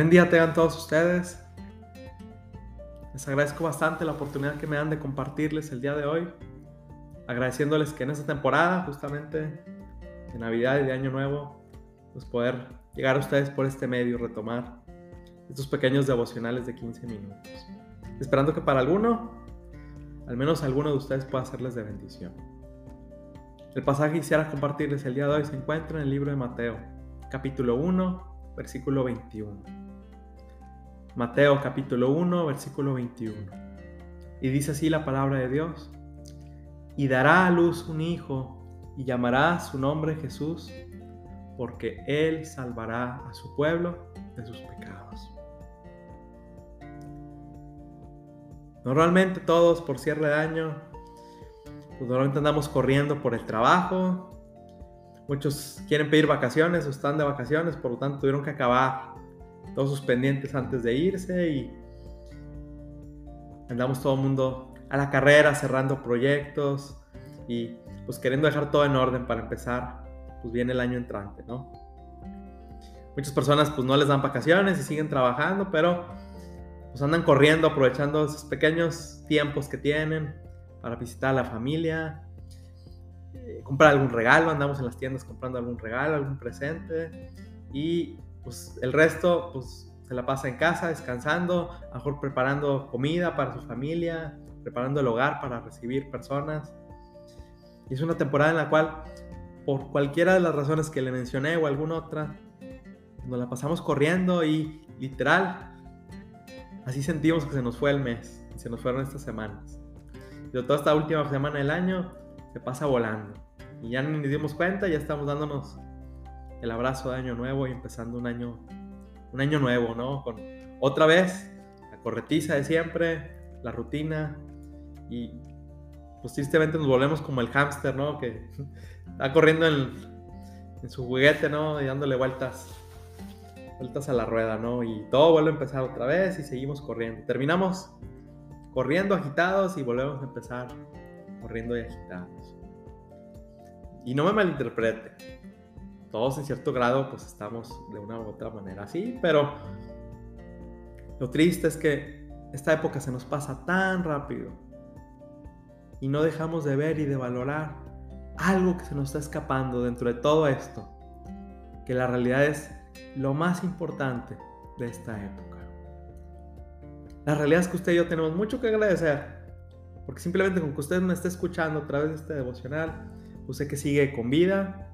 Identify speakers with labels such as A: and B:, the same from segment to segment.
A: Buen día tengan todos ustedes. Les agradezco bastante la oportunidad que me dan de compartirles el día de hoy. Agradeciéndoles que en esta temporada, justamente de Navidad y de Año Nuevo, pues poder llegar a ustedes por este medio, retomar estos pequeños devocionales de 15 minutos. Esperando que para alguno, al menos alguno de ustedes pueda serles de bendición. El pasaje que quisiera compartirles el día de hoy se encuentra en el libro de Mateo, capítulo 1, versículo 21. Mateo capítulo 1, versículo 21. Y dice así la palabra de Dios. Y dará a luz un hijo y llamará su nombre Jesús, porque él salvará a su pueblo de sus pecados. Normalmente todos por cierre de año, pues normalmente andamos corriendo por el trabajo. Muchos quieren pedir vacaciones o están de vacaciones, por lo tanto tuvieron que acabar todos sus pendientes antes de irse y andamos todo el mundo a la carrera cerrando proyectos y pues queriendo dejar todo en orden para empezar pues viene el año entrante, ¿no? Muchas personas pues no les dan vacaciones y siguen trabajando, pero pues andan corriendo aprovechando esos pequeños tiempos que tienen para visitar a la familia, eh, comprar algún regalo, andamos en las tiendas comprando algún regalo, algún presente y pues el resto, pues se la pasa en casa, descansando, a lo mejor preparando comida para su familia, preparando el hogar para recibir personas. Y es una temporada en la cual, por cualquiera de las razones que le mencioné o alguna otra, nos la pasamos corriendo y literal, así sentimos que se nos fue el mes, y se nos fueron estas semanas. Y toda esta última semana del año se pasa volando. Y ya ni nos dimos cuenta, ya estamos dándonos el abrazo de año nuevo y empezando un año, un año nuevo, ¿no? Con otra vez la corretiza de siempre, la rutina y pues tristemente nos volvemos como el hámster, ¿no? Que está corriendo en, en, su juguete, ¿no? Y dándole vueltas, vueltas a la rueda, ¿no? Y todo vuelve a empezar otra vez y seguimos corriendo. Terminamos corriendo agitados y volvemos a empezar corriendo y agitados. Y no me malinterprete, todos en cierto grado pues estamos de una u otra manera así, pero lo triste es que esta época se nos pasa tan rápido y no dejamos de ver y de valorar algo que se nos está escapando dentro de todo esto, que la realidad es lo más importante de esta época. La realidad es que usted y yo tenemos mucho que agradecer, porque simplemente con que usted me esté escuchando a través de este devocional, usted que sigue con vida,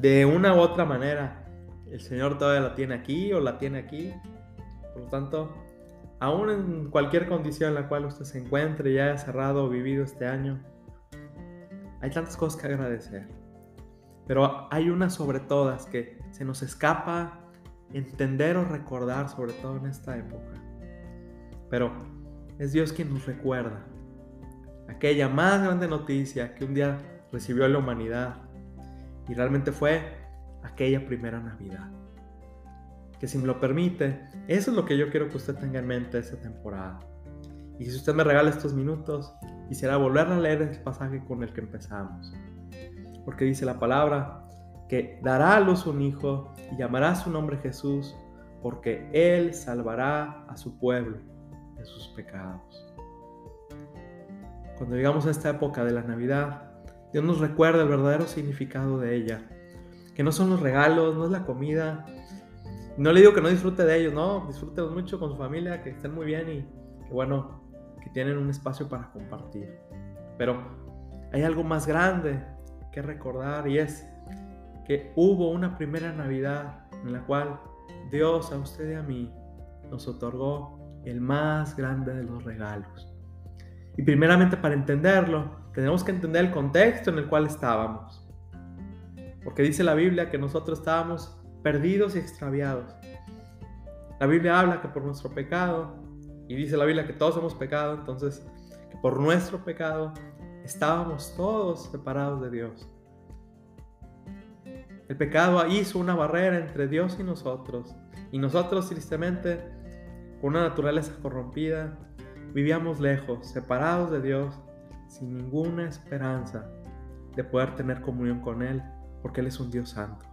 A: de una u otra manera, el Señor todavía la tiene aquí o la tiene aquí. Por lo tanto, aún en cualquier condición en la cual usted se encuentre y haya cerrado o vivido este año, hay tantas cosas que agradecer. Pero hay una sobre todas que se nos escapa entender o recordar, sobre todo en esta época. Pero es Dios quien nos recuerda aquella más grande noticia que un día recibió la humanidad y realmente fue aquella primera Navidad. Que si me lo permite, eso es lo que yo quiero que usted tenga en mente esta temporada. Y si usted me regala estos minutos, quisiera volver a leer el pasaje con el que empezamos. Porque dice la palabra que dará a luz un hijo y llamará su nombre Jesús, porque él salvará a su pueblo de sus pecados. Cuando llegamos a esta época de la Navidad, Dios nos recuerda el verdadero significado de ella. Que no son los regalos, no es la comida. No le digo que no disfrute de ellos, no, disfrútelos mucho con su familia, que estén muy bien y que bueno, que tienen un espacio para compartir. Pero hay algo más grande que recordar y es que hubo una primera Navidad en la cual Dios a usted y a mí nos otorgó el más grande de los regalos. Y primeramente para entenderlo, tenemos que entender el contexto en el cual estábamos. Porque dice la Biblia que nosotros estábamos perdidos y extraviados. La Biblia habla que por nuestro pecado, y dice la Biblia que todos hemos pecado, entonces que por nuestro pecado estábamos todos separados de Dios. El pecado hizo una barrera entre Dios y nosotros. Y nosotros, tristemente, con una naturaleza corrompida, vivíamos lejos, separados de Dios sin ninguna esperanza de poder tener comunión con Él, porque Él es un Dios santo.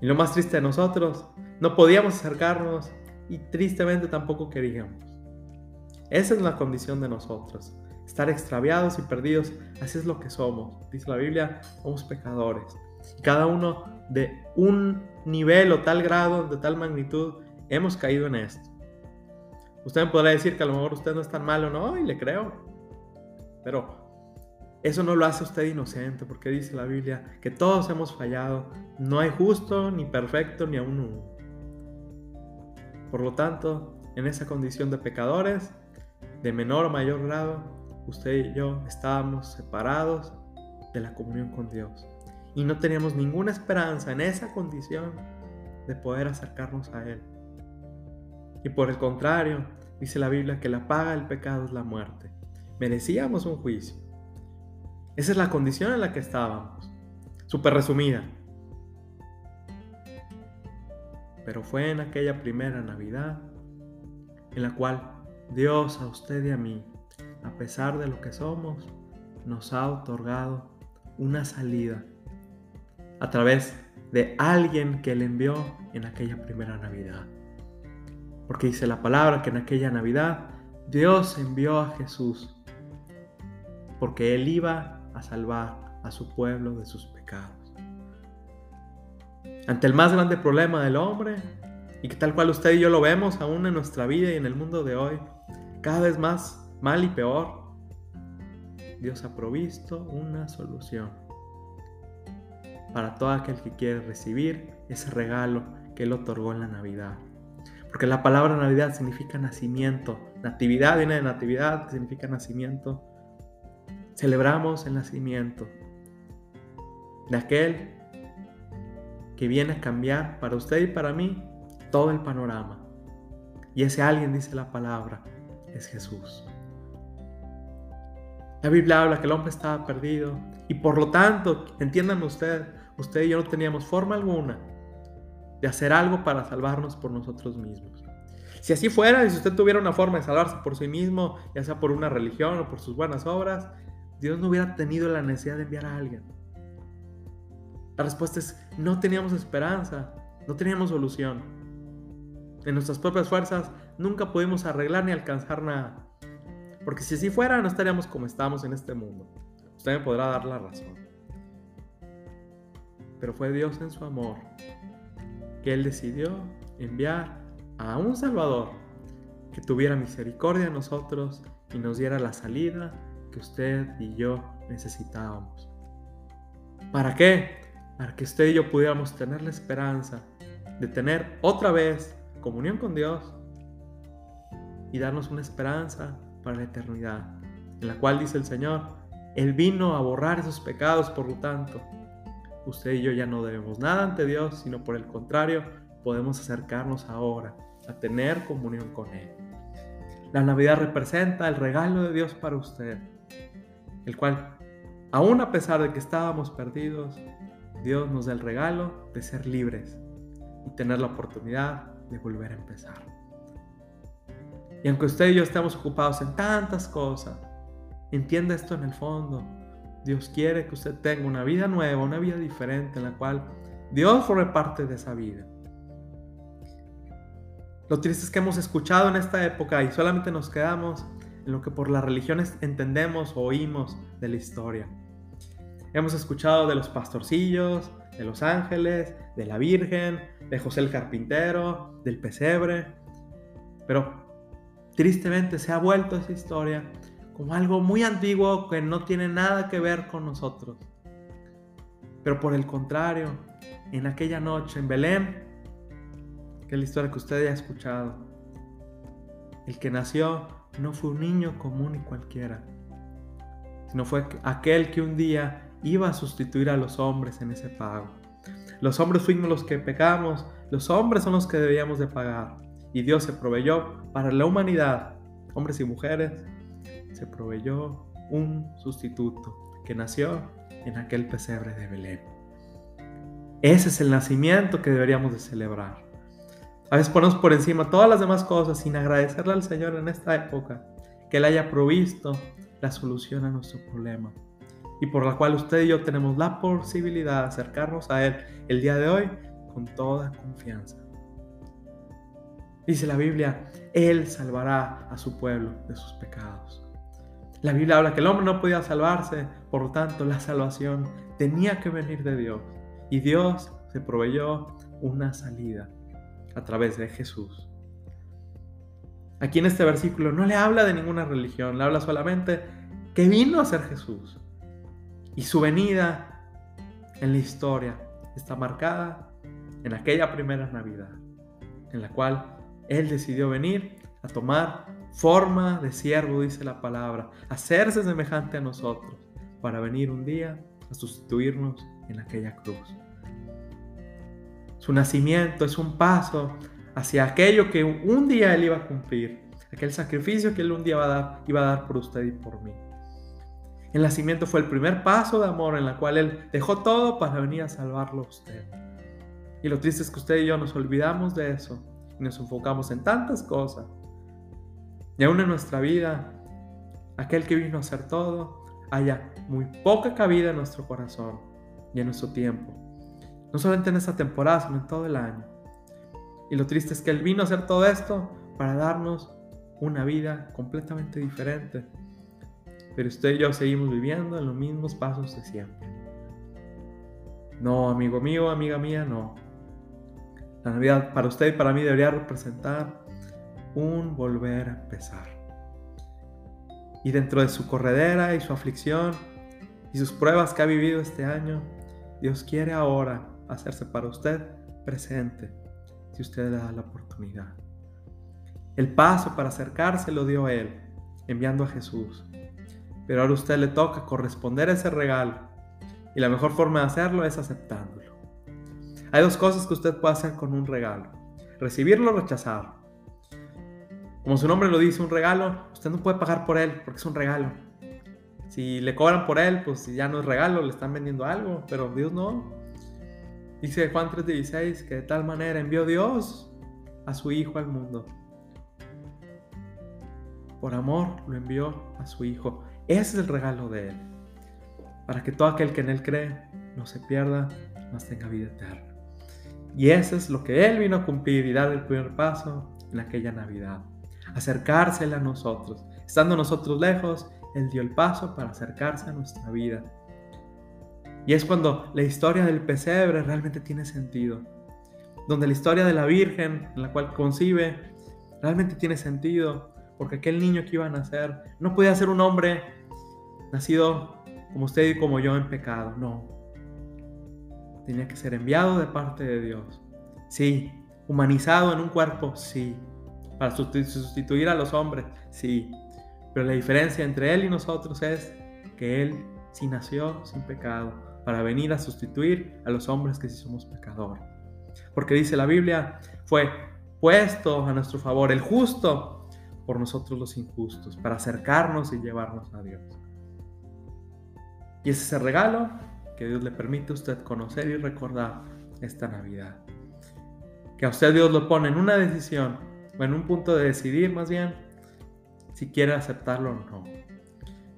A: Y lo más triste de nosotros, no podíamos acercarnos y tristemente tampoco queríamos. Esa es la condición de nosotros, estar extraviados y perdidos, así es lo que somos. Dice la Biblia, somos pecadores. Cada uno de un nivel o tal grado, de tal magnitud, hemos caído en esto. Usted me podrá decir que a lo mejor usted no es tan malo, no, y le creo. Pero eso no lo hace usted inocente, porque dice la Biblia que todos hemos fallado. No hay justo, ni perfecto, ni aún uno. Por lo tanto, en esa condición de pecadores, de menor o mayor grado, usted y yo estábamos separados de la comunión con Dios. Y no teníamos ninguna esperanza en esa condición de poder acercarnos a Él. Y por el contrario, dice la Biblia que la paga del pecado es la muerte. Merecíamos un juicio. Esa es la condición en la que estábamos. Súper resumida. Pero fue en aquella primera Navidad en la cual Dios a usted y a mí, a pesar de lo que somos, nos ha otorgado una salida a través de alguien que Él envió en aquella primera Navidad. Porque dice la palabra que en aquella Navidad Dios envió a Jesús porque Él iba a salvar a su pueblo de sus pecados. Ante el más grande problema del hombre, y que tal cual usted y yo lo vemos aún en nuestra vida y en el mundo de hoy, cada vez más mal y peor, Dios ha provisto una solución para todo aquel que quiere recibir ese regalo que Él otorgó en la Navidad. Porque la palabra Navidad significa nacimiento. Natividad viene de natividad, que significa nacimiento. Celebramos el nacimiento de aquel que viene a cambiar para usted y para mí todo el panorama. Y ese alguien, dice la palabra, es Jesús. La Biblia habla que el hombre estaba perdido y por lo tanto, entiendan usted, usted y yo no teníamos forma alguna de hacer algo para salvarnos por nosotros mismos. Si así fuera, y si usted tuviera una forma de salvarse por sí mismo, ya sea por una religión o por sus buenas obras, Dios no hubiera tenido la necesidad de enviar a alguien. La respuesta es, no teníamos esperanza, no teníamos solución. En nuestras propias fuerzas nunca pudimos arreglar ni alcanzar nada. Porque si así fuera, no estaríamos como estamos en este mundo. Usted me podrá dar la razón. Pero fue Dios en su amor que Él decidió enviar a un Salvador que tuviera misericordia de nosotros y nos diera la salida que usted y yo necesitábamos. ¿Para qué? Para que usted y yo pudiéramos tener la esperanza de tener otra vez comunión con Dios y darnos una esperanza para la eternidad, en la cual dice el Señor, Él vino a borrar esos pecados, por lo tanto, usted y yo ya no debemos nada ante Dios, sino por el contrario, podemos acercarnos ahora a tener comunión con Él. La Navidad representa el regalo de Dios para usted, el cual, aun a pesar de que estábamos perdidos, Dios nos da el regalo de ser libres y tener la oportunidad de volver a empezar. Y aunque usted y yo estemos ocupados en tantas cosas, entienda esto en el fondo. Dios quiere que usted tenga una vida nueva, una vida diferente en la cual Dios forme parte de esa vida. Lo triste es que hemos escuchado en esta época y solamente nos quedamos en lo que por las religiones entendemos o oímos de la historia. Hemos escuchado de los pastorcillos, de los ángeles, de la Virgen, de José el Carpintero, del pesebre. Pero tristemente se ha vuelto esa historia como algo muy antiguo que no tiene nada que ver con nosotros. Pero por el contrario, en aquella noche en Belén, que es la historia que usted ya ha escuchado, el que nació no fue un niño común y cualquiera, sino fue aquel que un día iba a sustituir a los hombres en ese pago. Los hombres fuimos los que pecamos, los hombres son los que debíamos de pagar. Y Dios se proveyó para la humanidad, hombres y mujeres, se proveyó un sustituto que nació en aquel pesebre de Belén. Ese es el nacimiento que deberíamos de celebrar. A veces ponemos por encima todas las demás cosas sin agradecerle al Señor en esta época que Él haya provisto la solución a nuestro problema y por la cual usted y yo tenemos la posibilidad de acercarnos a Él el día de hoy con toda confianza. Dice la Biblia, Él salvará a su pueblo de sus pecados. La Biblia habla que el hombre no podía salvarse, por lo tanto la salvación tenía que venir de Dios. Y Dios se proveyó una salida a través de Jesús. Aquí en este versículo no le habla de ninguna religión, le habla solamente que vino a ser Jesús. Y su venida en la historia está marcada en aquella primera Navidad, en la cual Él decidió venir a tomar forma de siervo, dice la palabra, hacerse semejante a nosotros, para venir un día a sustituirnos en aquella cruz. Su nacimiento es un paso hacia aquello que un día Él iba a cumplir, aquel sacrificio que Él un día iba a dar, por usted y por mí. El nacimiento fue el primer paso de amor en la cual Él dejó todo para venir a salvarlo a usted. Y lo triste es que usted y yo nos olvidamos de eso y nos enfocamos en tantas cosas. Y aún en nuestra vida, aquel que vino a hacer todo, haya muy poca cabida en nuestro corazón y en nuestro tiempo. No solamente en esta temporada, sino en todo el año. Y lo triste es que Él vino a hacer todo esto para darnos una vida completamente diferente. Pero usted y yo seguimos viviendo en los mismos pasos de siempre. No, amigo mío, amiga mía, no. La Navidad para usted y para mí debería representar un volver a empezar. Y dentro de su corredera y su aflicción y sus pruebas que ha vivido este año, Dios quiere ahora hacerse para usted presente si usted le da la oportunidad. El paso para acercarse lo dio Él, enviando a Jesús. Pero ahora a usted le toca corresponder a ese regalo. Y la mejor forma de hacerlo es aceptándolo. Hay dos cosas que usted puede hacer con un regalo. Recibirlo o rechazarlo. Como su nombre lo dice, un regalo, usted no puede pagar por él porque es un regalo. Si le cobran por él, pues ya no es regalo, le están vendiendo algo, pero Dios no. Dice Juan 3:16 que de tal manera envió Dios a su Hijo al mundo. Por amor lo envió a su Hijo. Ese es el regalo de Él. Para que todo aquel que en Él cree no se pierda, mas tenga vida eterna. Y eso es lo que Él vino a cumplir y dar el primer paso en aquella Navidad. Acercársela a nosotros. Estando nosotros lejos, Él dio el paso para acercarse a nuestra vida y es cuando la historia del pesebre realmente tiene sentido. Donde la historia de la Virgen, en la cual concibe, realmente tiene sentido. Porque aquel niño que iba a nacer no podía ser un hombre nacido como usted y como yo en pecado. No. Tenía que ser enviado de parte de Dios. Sí. Humanizado en un cuerpo. Sí. Para sustituir a los hombres. Sí. Pero la diferencia entre Él y nosotros es que Él sí nació sin pecado para venir a sustituir a los hombres que sí somos pecadores. Porque dice la Biblia, fue puesto a nuestro favor el justo por nosotros los injustos, para acercarnos y llevarnos a Dios. Y es ese regalo que Dios le permite a usted conocer y recordar esta Navidad. Que a usted Dios lo pone en una decisión, o en un punto de decidir más bien, si quiere aceptarlo o no.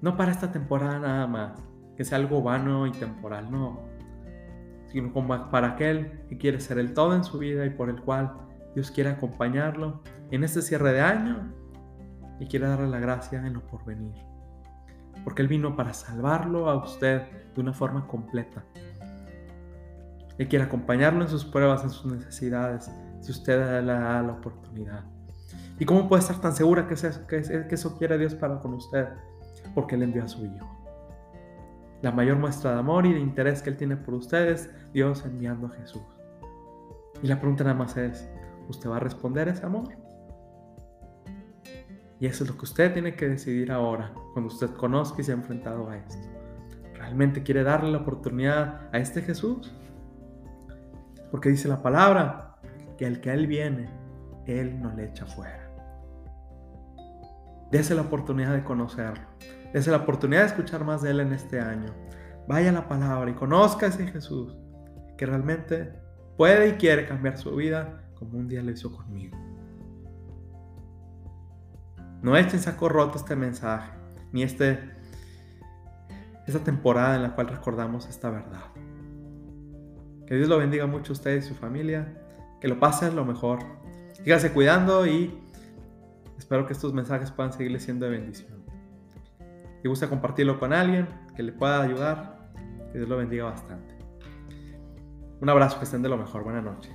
A: No para esta temporada nada más, que sea algo vano y temporal, no, sino como para aquel que quiere ser el todo en su vida y por el cual Dios quiere acompañarlo en este cierre de año y quiere darle la gracia en lo porvenir. Porque Él vino para salvarlo a usted de una forma completa. Él quiere acompañarlo en sus pruebas, en sus necesidades, si usted le da la oportunidad. ¿Y cómo puede estar tan segura que eso, que eso quiere Dios para con usted? Porque Él envió a su Hijo la mayor muestra de amor y de interés que Él tiene por ustedes, Dios enviando a Jesús. Y la pregunta nada más es, ¿usted va a responder ese amor? Y eso es lo que usted tiene que decidir ahora, cuando usted conozca y se ha enfrentado a esto. ¿Realmente quiere darle la oportunidad a este Jesús? Porque dice la palabra que el que Él viene, Él no le echa fuera. Dese la oportunidad de conocerlo. Dese la oportunidad de escuchar más de Él en este año. Vaya a la palabra y conozca a ese Jesús que realmente puede y quiere cambiar su vida como un día lo hizo conmigo. No echen saco roto este mensaje, ni este, esta temporada en la cual recordamos esta verdad. Que Dios lo bendiga mucho a usted y su familia. Que lo pasen lo mejor. Sígase cuidando y espero que estos mensajes puedan seguirle siendo de bendición. Si gusta compartirlo con alguien que le pueda ayudar, que Dios lo bendiga bastante. Un abrazo, que estén de lo mejor. Buenas noches.